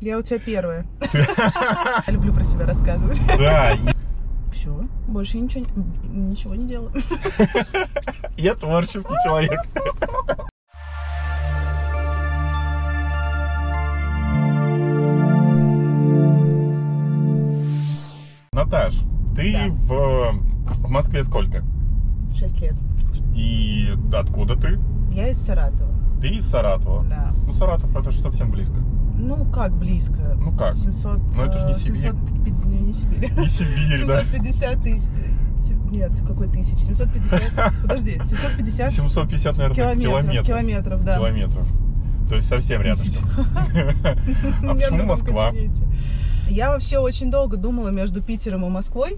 Я у тебя первая. Я люблю про себя рассказывать. Да, Все, больше ничего, ничего не делаю. я творческий человек. Наташ, ты Да. в, в Москве сколько? Шесть лет. И откуда ты? Я из Саратова. Ты из Саратова. Да. Ну, Саратов это же совсем близко. Ну, как близко? Ну как? 700... Ну, это ж не Сибирь. 700 пи- не, не Сибирь. Не Сибирь, да? 750 тысяч... э, Нет, какой тысяч? 750... Подожди, 750 750, наверное, километров. километров. Километров, да. Километров. То есть совсем Тысяч. рядом. А почему Москва? Я вообще очень долго думала между Питером и Москвой.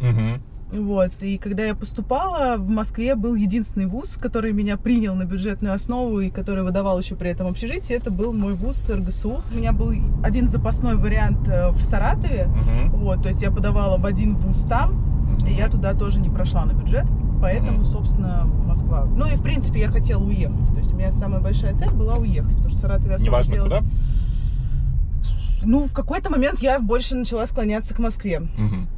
Вот. И когда я поступала, в Москве был единственный вуз, который меня принял на бюджетную основу и который выдавал еще при этом общежитие. Это был мой вуз РГСУ. У меня был один запасной вариант э, в Саратове. Мгм. Вот, то есть я подавала в один вуз там, и я туда тоже не прошла на бюджет. Поэтому, собственно, Москва. Ну и, в принципе, я хотела уехать. То есть у меня самая большая цель была уехать, потому что Саратове особо Неважно делать- куда. Ну, в какой-то момент я больше начала склоняться к Москве. Мгм.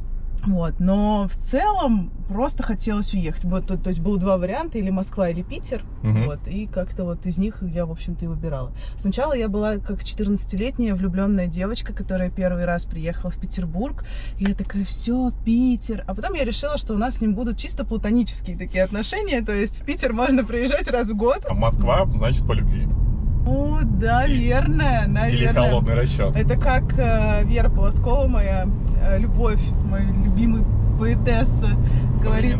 Вот, но в целом просто хотелось уехать. Вот, то, то есть было два варианта, или Москва, или Питер. Мгм. Вот, и как-то вот из них я, в общем-то, и выбирала. Сначала я была как 14-летняя влюбленная девочка, которая первый раз приехала в Петербург. И я такая, все, Питер. А потом я решила, что у нас с ним будут чисто платонические такие отношения. То есть в Питер можно приезжать раз в год. А Москва, значит, по любви. О, да, И- верно, Или наверное. холодный расчет. Это как э, Вера Полоскова, моя э, любовь, мой любимый поэтесса, говорит,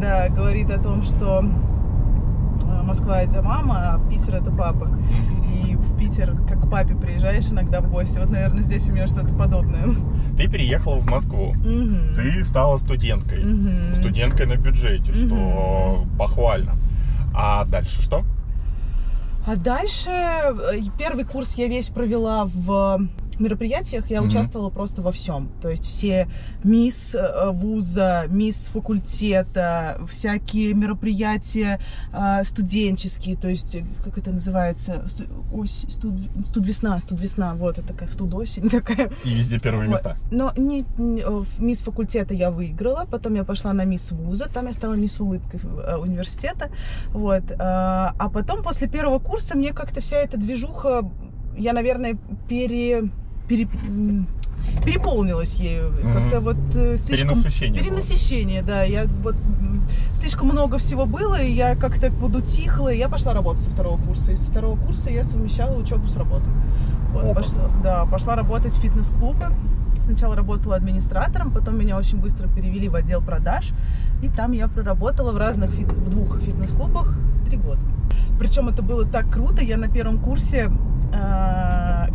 да, говорит о том, что э, Москва это мама, а Питер это папа. И в Питер, как к папе, приезжаешь иногда в гости. Вот, наверное, здесь у меня что-то подобное. Ты переехала в Москву. Мгм. Ты стала студенткой. Мгм. Студенткой на бюджете, что похвально. А дальше что? А дальше э, первый курс я весь провела в мероприятиях, я Мгм. участвовала просто во всем. То есть все мисс э, вуза, мисс факультета, всякие мероприятия э, студенческие, то есть э, как это называется, ось, студ, студвесна, студвесна, вот это такая студосень такая. И везде первые Вот. места. Но не, не- мисс факультета я выиграла, потом я пошла на мисс вуза, там я стала мисс улыбкой университета, вот. А потом после первого курса мне как-то вся эта движуха, я, наверное, пере, пере- переполнилась ею, Мгм. как-то вот э, слишком Перенасыщение было. перенасыщение, да, я вот слишком много всего было, и я как-то подутихла, и я пошла работать со второго курса. И со второго курса я совмещала учебу с работой. Вот, Опа. пошла, да, пошла работать в фитнес-клубы. Сначала работала администратором, потом меня очень быстро перевели в отдел продаж. И там я проработала в разных фит- в двух фитнес-клубах три года. Причем это было так круто. Я на первом курсе,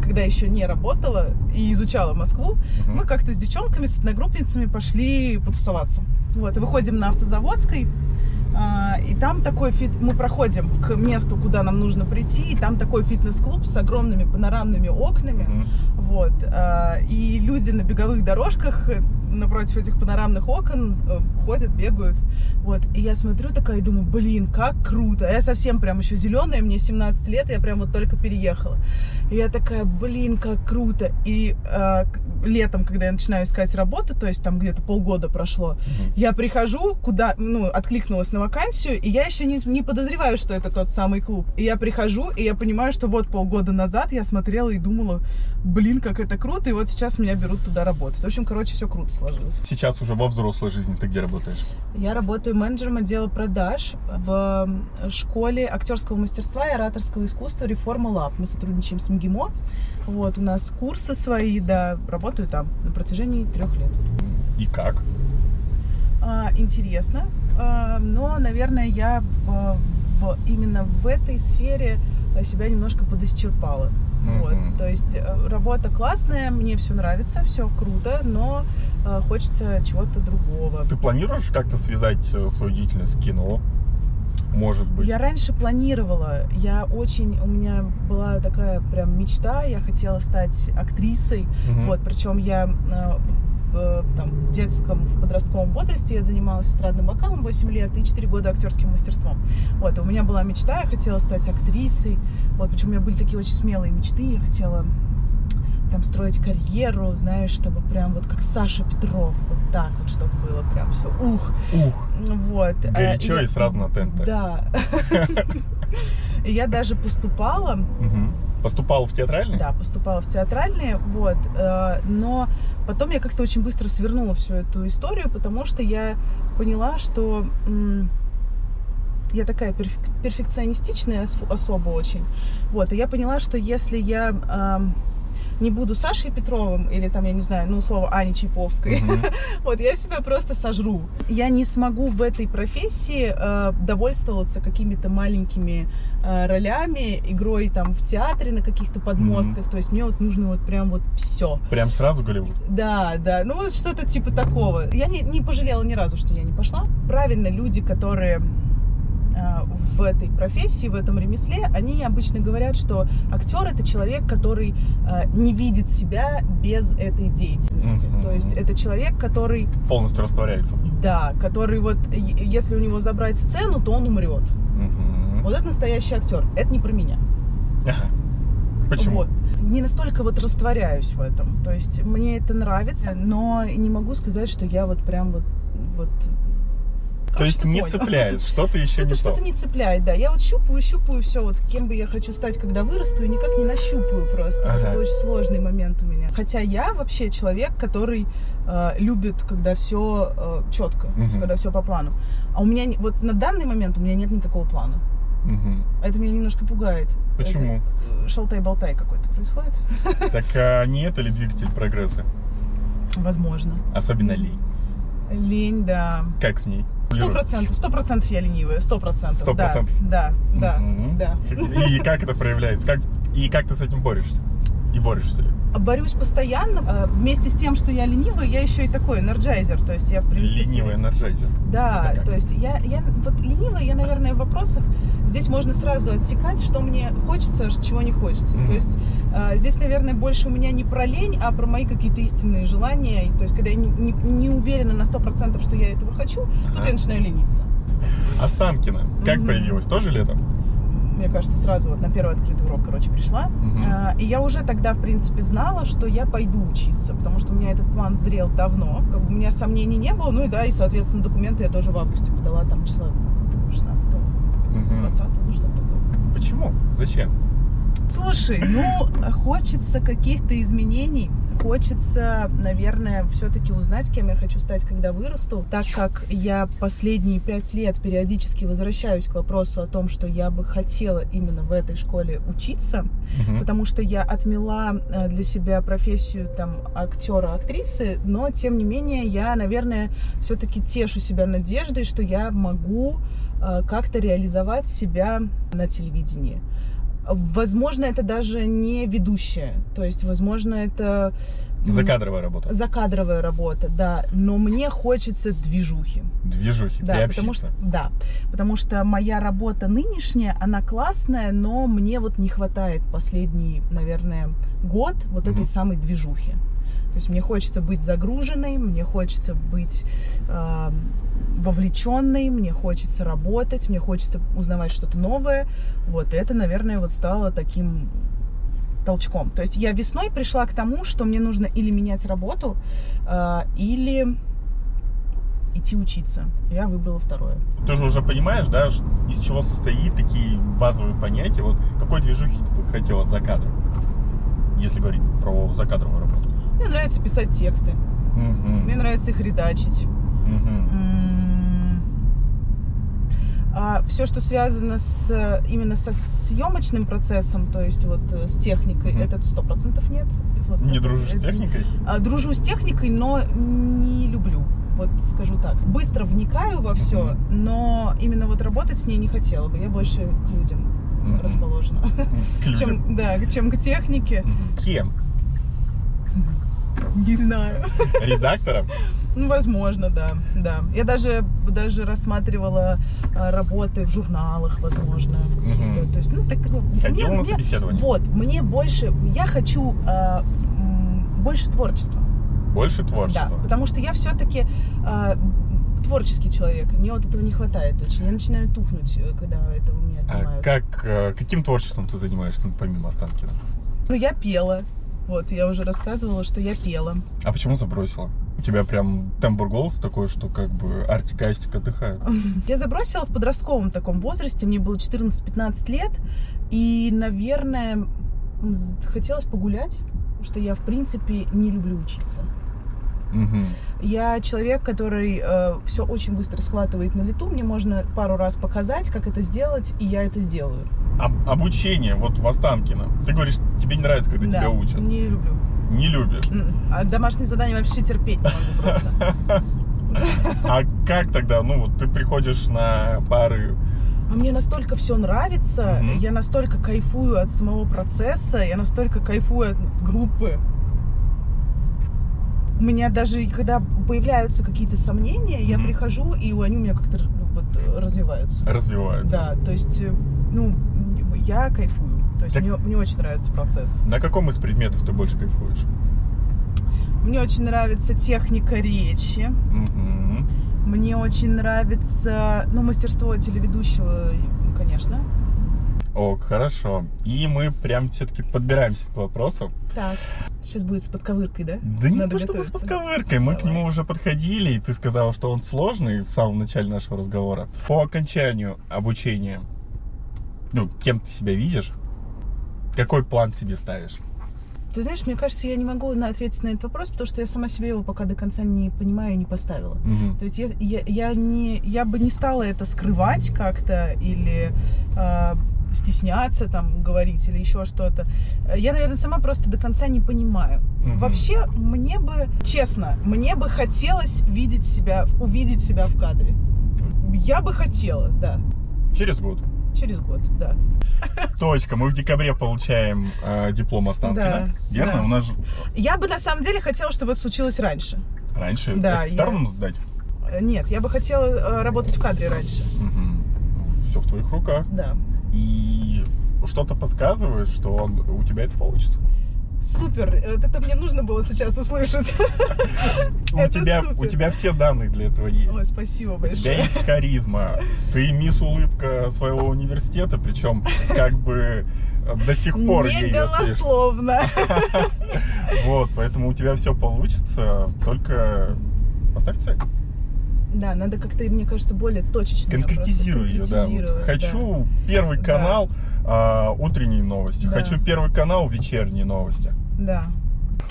когда еще не работала и изучала Москву, Мгм. мы как-то с девчонками, с одногруппницами пошли потусоваться. Вот, и выходим на Автозаводской, а, и там такой фит... Мы проходим к месту, куда нам нужно прийти, и там такой фитнес-клуб с огромными панорамными окнами. Мгм. Вот. а, И люди на беговых дорожках э, напротив этих панорамных окон э, ходят, бегают. Вот. И я смотрю такая и думаю, блин, как круто. А Я совсем прям еще зеленая, мне 17 лет, я прям вот только переехала. И я такая, блин, как круто. И э, летом, когда я начинаю искать работу, то есть там где-то полгода прошло, Мгм. я прихожу, куда, ну, откликнулась на вакансию, и я еще не, не подозреваю, что это тот самый клуб. И я прихожу, и я понимаю, что вот полгода назад я смотрела и думала, блин, как это круто, и вот сейчас меня берут туда работать. В общем, короче, все круто сложилось. Сейчас уже во взрослой жизни ты где работаешь? Я работаю менеджером отдела продаж в школе актерского мастерства и ораторского искусства Реформа Лаб. Мы сотрудничаем с МГИМО. Вот, у нас курсы свои, да, работаю там на протяжении трех лет. И как? А, интересно, А, но, наверное, я а, в, именно в этой сфере а, себя немножко подисчерпала. Мгм. Вот, то есть э, работа классная, мне все нравится, все круто, но а, хочется чего-то другого. Ты планируешь как-то связать э, свою деятельность с кино? Может быть. Я раньше планировала, я очень, у меня была такая прям мечта, я хотела стать актрисой, Мгм. вот, причем я э, там, в детском, в подростковом возрасте я занималась эстрадным вокалом 8 лет и 4 года актерским мастерством. Вот, и у меня была мечта, я хотела стать актрисой, вот, причем у меня были такие очень смелые мечты, я хотела прям строить карьеру, знаешь, чтобы прям вот как Саша Петров, вот так вот, чтобы было прям все, ух, Ух, вот. А, горячо я- и сразу на тент. Да. И я даже поступала, Мгм. Поступал в театральный? да, поступала в театральные, вот, э, но потом я как-то очень быстро свернула всю эту историю, потому что я поняла, что я такая перфек- перфекционистичная ос- особо очень, вот, и я поняла, что если я ам, не буду Сашей Петровым или там, я не знаю, ну, условно, Аней Чайповской, Мгм. вот, я себя просто сожру. Я не смогу в этой профессии э, довольствоваться какими-то маленькими э, ролями, игрой там в театре на каких-то подмостках. То есть мне вот нужно вот прям вот все. Прям сразу Голливуд. Да, да, ну вот что-то типа такого. Я не, не пожалела ни разу, что я не пошла. Правильно, люди, которые в этой профессии, в этом ремесле, они обычно говорят, что актер это человек, который э, не видит себя без этой деятельности. Мгм. То есть это человек, который Полностью растворяется. да, который вот, если у него забрать сцену, то он умрет. Мгм. Вот это настоящий актер. Это не про меня. Почему? Вот. Не настолько вот растворяюсь в этом. То есть мне это нравится, но не могу сказать, что я вот прям вот... вот То есть не понял. цепляет, что-то еще не Что-то то. что-то не цепляет, да. Я вот щупаю, щупаю все, вот кем бы я хочу стать, когда вырасту, и никак не нащупаю просто. Вот Ага. Это очень сложный момент у меня. Хотя я вообще человек, который э, любит, когда все четко, Мгм. когда все по плану. А у меня вот на данный момент у меня нет никакого плана. Мгм. Это меня немножко пугает. Почему? Это, э, шалтай-болтай какой-то происходит. Так а не это ли двигатель прогресса? Возможно. Особенно лень. Лень, да. Как с ней? Сто процентов, сто процентов я ленивая, сто процентов. Сто процентов? Да, да, да. И как это проявляется? Как, и как ты с этим борешься? И борешься ли? Борюсь постоянно. А, Вместе с тем, что я ленивая, я еще и такой энерджайзер. То есть я, в принципе... Ленивый энерджайзер. Да, то есть я, я вот ленивая, я, наверное, в вопросах здесь можно сразу отсекать, что мне хочется, чего не хочется. Мгм. То есть а, здесь, наверное, больше у меня не про лень, а про мои какие-то истинные желания. И, то есть когда я не, не- не уверена на сто процентов, что я этого хочу, тут Ага. я начинаю лениться. Останкина. Как Мгм. появилась? Тоже летом? Мне кажется, сразу вот на первый открытый урок, короче, пришла. Мгм. А, И я уже тогда, в принципе, знала, что я пойду учиться, потому что у меня этот план зрел давно. Как бы у меня сомнений не было. Ну и да, и, соответственно, документы я тоже в августе подала, там числа 16 Мгм. 20 ну что такое. Почему? Зачем? Слушай, ну, хочется каких-то изменений. Хочется, наверное, все-таки узнать, кем я хочу стать, когда вырасту. Так как я последние пять лет периодически возвращаюсь к вопросу о том, что я бы хотела именно в этой школе учиться, Мгм. потому что я отмела э, для себя профессию там актера, актрисы, но тем не менее я, наверное, все-таки тешу себя надеждой, что я могу э, как-то реализовать себя на телевидении. Возможно, это даже не ведущая, то есть, возможно, это Закадровая работа. закадровая работа, да, но мне хочется движухи. Движухи. Да, потому что, да, потому что моя работа нынешняя, она классная, но мне вот не хватает последний, наверное, год вот Мгм. этой самой движухи. То есть мне хочется быть загруженной, мне хочется быть э, вовлеченной, мне хочется работать, мне хочется узнавать что-то новое. Вот это, наверное, вот стало таким толчком. То есть я весной пришла к тому, что мне нужно или менять работу, э, или идти учиться. Я выбрала второе. Ты же уже понимаешь, да, из чего состоит такие базовые понятия. Вот какой движухи ты бы хотела за кадром? Если говорить про закадровую работу. Мне нравится писать тексты, Мгм. мне нравится их редачить. Мгм. все, что связано с именно со съемочным процессом, то есть вот э, с техникой, Мгм. это сто процентов нет. Вот Не это- дружишь с это- техникой? А, Дружу с техникой, но не люблю. Вот скажу так. Быстро вникаю во все, но именно вот работать с ней не хотела бы. Я больше к людям Мгм. расположена. К людям. Чем, да, чем к технике. Мгм. Кем? Не знаю. Редактором? Ну, возможно, да, да. Я даже, даже рассматривала а, работы в журналах, возможно. Мгм. То есть, ну, так, ну, Ходила мне- на мне-? Вот, мне больше, я хочу а, больше творчества. Больше Да, творчества? потому что я все-таки творческий человек. Мне вот этого не хватает очень. Я начинаю тухнуть, э, когда этого меня А отнимают. как, э, каким творчеством ты занимаешься ну, помимо Останкина? Ну, я пела. Вот, я уже рассказывала, что я пела. А почему забросила? У тебя прям тембр голоса такой, что как бы Артик и Астик отдыхают. Я забросила в подростковом таком возрасте, мне было 14-15 лет, и, наверное, хотелось погулять, потому что я, в принципе, не люблю учиться. Я человек, который все очень быстро схватывает на лету. Мне можно пару раз показать, как это сделать, и я это сделаю. Об- обучение вот в Останкино. Ты говоришь, тебе не нравится, когда Да, тебя учат. Не люблю. Не любишь. А домашние задания вообще терпеть не могу просто. А как тогда? Ну, вот ты приходишь на пары. А мне настолько все нравится, Мгм. я настолько кайфую от самого процесса, я настолько кайфую от группы. У меня даже, когда появляются какие-то сомнения, я прихожу, и они у меня как-то вот развиваются. развиваются. Да, то есть, э, ну, я кайфую. То есть Так- мне, мне очень нравится процесс. На каком из предметов ты больше кайфуешь? Мне очень нравится техника речи. Мгм. Мне очень нравится, ну, мастерство телеведущего, конечно. О, хорошо. И мы прям все-таки подбираемся к вопросу. Так. Сейчас будет с подковыркой, да? Да не Надо то чтобы с подковыркой. Мы к Давай. нему уже подходили, и ты сказала, что он сложный в самом начале нашего разговора. По окончанию обучения, ну, кем ты себя видишь? Какой план себе ставишь? Ты знаешь, мне кажется, я не могу на- ответить на этот вопрос, потому что я сама себе его пока до конца не понимаю и не поставила. Мгм. То есть я, я, я не, я бы не стала это скрывать как-то или э, стесняться там говорить или еще что-то. Я, наверное, сама просто до конца не понимаю. Мгм. Вообще, мне бы, честно, мне бы хотелось видеть себя, увидеть себя в кадре. Я бы хотела, да. Через год. Через год, да. Точка. Мы в декабре получаем э, диплом Останкина. Да, Верно? да. У нас же Я бы на самом деле хотела, чтобы это случилось раньше. раньше Да, экстерном сдать. Э, Нет, я бы хотела э, работать в кадре раньше. Все в твоих руках. Да. И что-то подсказывает, что он- у тебя это получится. Супер, это мне нужно было сейчас услышать. У тебя, супер. у тебя все данные для этого есть. Ой, спасибо У тебя большое. есть харизма. Ты мисс улыбка своего университета, причем как бы э, до сих пор Не голословно. Вот, поэтому у тебя все получится, только поставь цель. Да, надо как-то, мне кажется, более точечно. Конкретизируй ее, да. Вот Хочу первый Да. канал а, утренние новости. Да. Хочу первый канал вечерние новости. Да.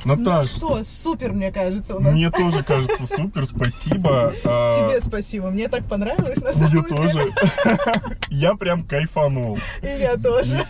Наташ, Ну что, супер, мне кажется, у нас. мне тоже кажется супер, спасибо. А, Тебе спасибо, мне так понравилось на самом Мне деле. тоже. Я прям кайфанул. И я тоже.